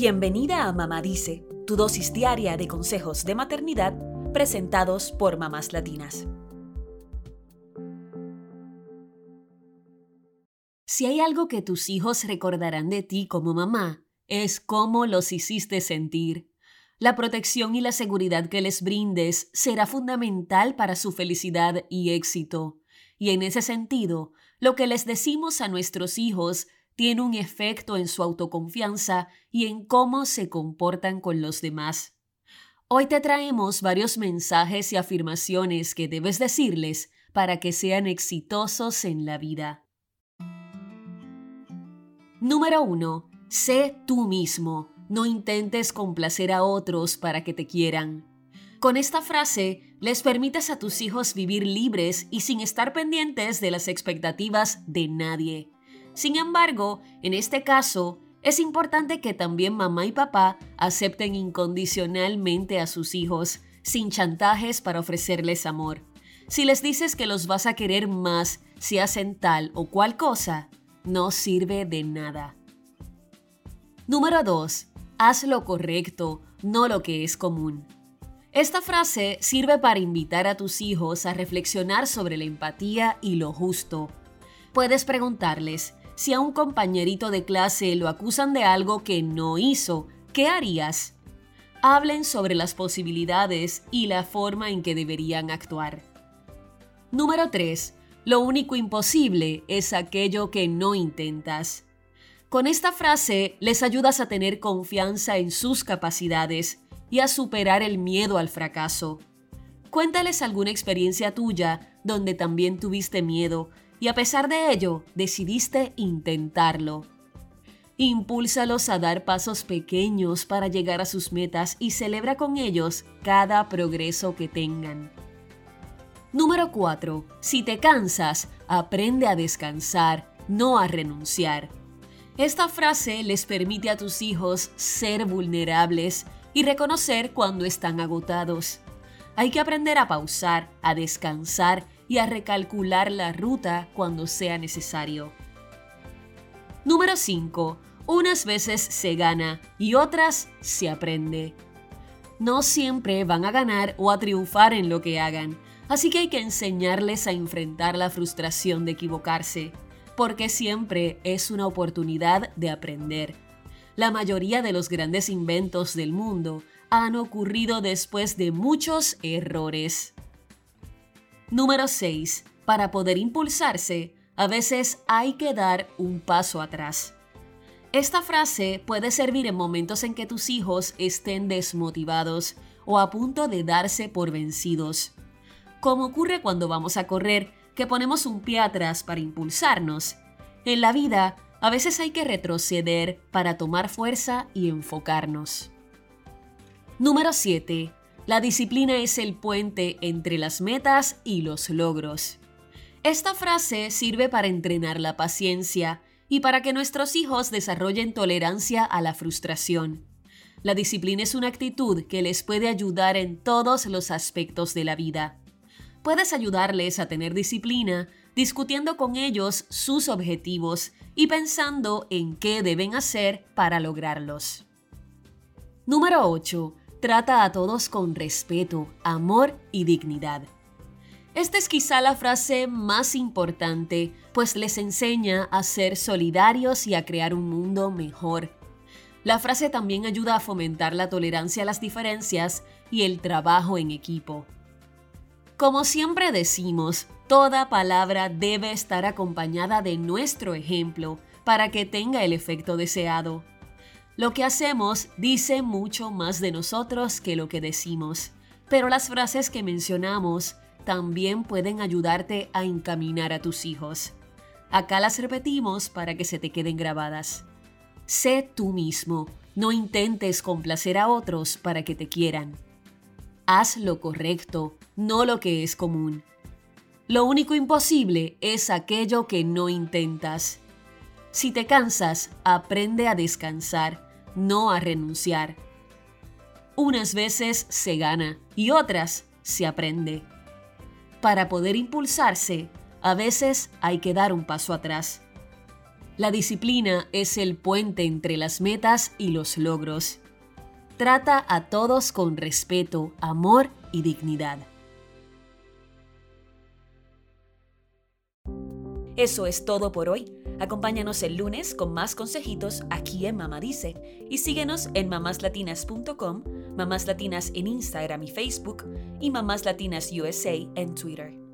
Bienvenida a Mamá Dice, tu dosis diaria de consejos de maternidad presentados por mamás latinas. Si hay algo que tus hijos recordarán de ti como mamá, es cómo los hiciste sentir. La protección y la seguridad que les brindes será fundamental para su felicidad y éxito. Y en ese sentido, lo que les decimos a nuestros hijos tiene un efecto en su autoconfianza y en cómo se comportan con los demás. Hoy te traemos varios mensajes y afirmaciones que debes decirles para que sean exitosos en la vida. Número 1. Sé tú mismo. No intentes complacer a otros para que te quieran. Con esta frase, les permites a tus hijos vivir libres y sin estar pendientes de las expectativas de nadie. Sin embargo, en este caso, es importante que también mamá y papá acepten incondicionalmente a sus hijos, sin chantajes para ofrecerles amor. Si les dices que los vas a querer más si hacen tal o cual cosa, no sirve de nada. Número 2. Haz lo correcto, no lo que es común. Esta frase sirve para invitar a tus hijos a reflexionar sobre la empatía y lo justo. Puedes preguntarles, si a un compañerito de clase lo acusan de algo que no hizo, ¿qué harías? Hablen sobre las posibilidades y la forma en que deberían actuar. Número 3. Lo único imposible es aquello que no intentas. Con esta frase les ayudas a tener confianza en sus capacidades y a superar el miedo al fracaso. Cuéntales alguna experiencia tuya donde también tuviste miedo y a pesar de ello decidiste intentarlo. Impúlsalos a dar pasos pequeños para llegar a sus metas y celebra con ellos cada progreso que tengan. Número 4. Si te cansas, aprende a descansar, no a renunciar. Esta frase les permite a tus hijos ser vulnerables y reconocer cuando están agotados. Hay que aprender a pausar, a descansar y a recalcular la ruta cuando sea necesario. Número 5. Unas veces se gana y otras se aprende. No siempre van a ganar o a triunfar en lo que hagan, así que hay que enseñarles a enfrentar la frustración de equivocarse, porque siempre es una oportunidad de aprender. La mayoría de los grandes inventos del mundo han ocurrido después de muchos errores. Número 6. Para poder impulsarse, a veces hay que dar un paso atrás. Esta frase puede servir en momentos en que tus hijos estén desmotivados o a punto de darse por vencidos. Como ocurre cuando vamos a correr, que ponemos un pie atrás para impulsarnos. En la vida, a veces hay que retroceder para tomar fuerza y enfocarnos. Número 7. La disciplina es el puente entre las metas y los logros. Esta frase sirve para entrenar la paciencia y para que nuestros hijos desarrollen tolerancia a la frustración. La disciplina es una actitud que les puede ayudar en todos los aspectos de la vida. Puedes ayudarles a tener disciplina discutiendo con ellos sus objetivos y pensando en qué deben hacer para lograrlos. Número 8. Trata a todos con respeto, amor y dignidad. Esta es quizá la frase más importante, pues les enseña a ser solidarios y a crear un mundo mejor. La frase también ayuda a fomentar la tolerancia a las diferencias y el trabajo en equipo. Como siempre decimos, toda palabra debe estar acompañada de nuestro ejemplo para que tenga el efecto deseado. Lo que hacemos dice mucho más de nosotros que lo que decimos, pero las frases que mencionamos también pueden ayudarte a encaminar a tus hijos. Acá las repetimos para que se te queden grabadas. Sé tú mismo, no intentes complacer a otros para que te quieran. Haz lo correcto, no lo que es común. Lo único imposible es aquello que no intentas. Si te cansas, aprende a descansar no a renunciar. Unas veces se gana y otras se aprende. Para poder impulsarse, a veces hay que dar un paso atrás. La disciplina es el puente entre las metas y los logros. Trata a todos con respeto, amor y dignidad. Eso es todo por hoy. Acompáñanos el lunes con más consejitos aquí en Mamá Dice y síguenos en mamáslatinas.com, Mamás Latinas en Instagram y Facebook y Mamás Latinas USA en Twitter.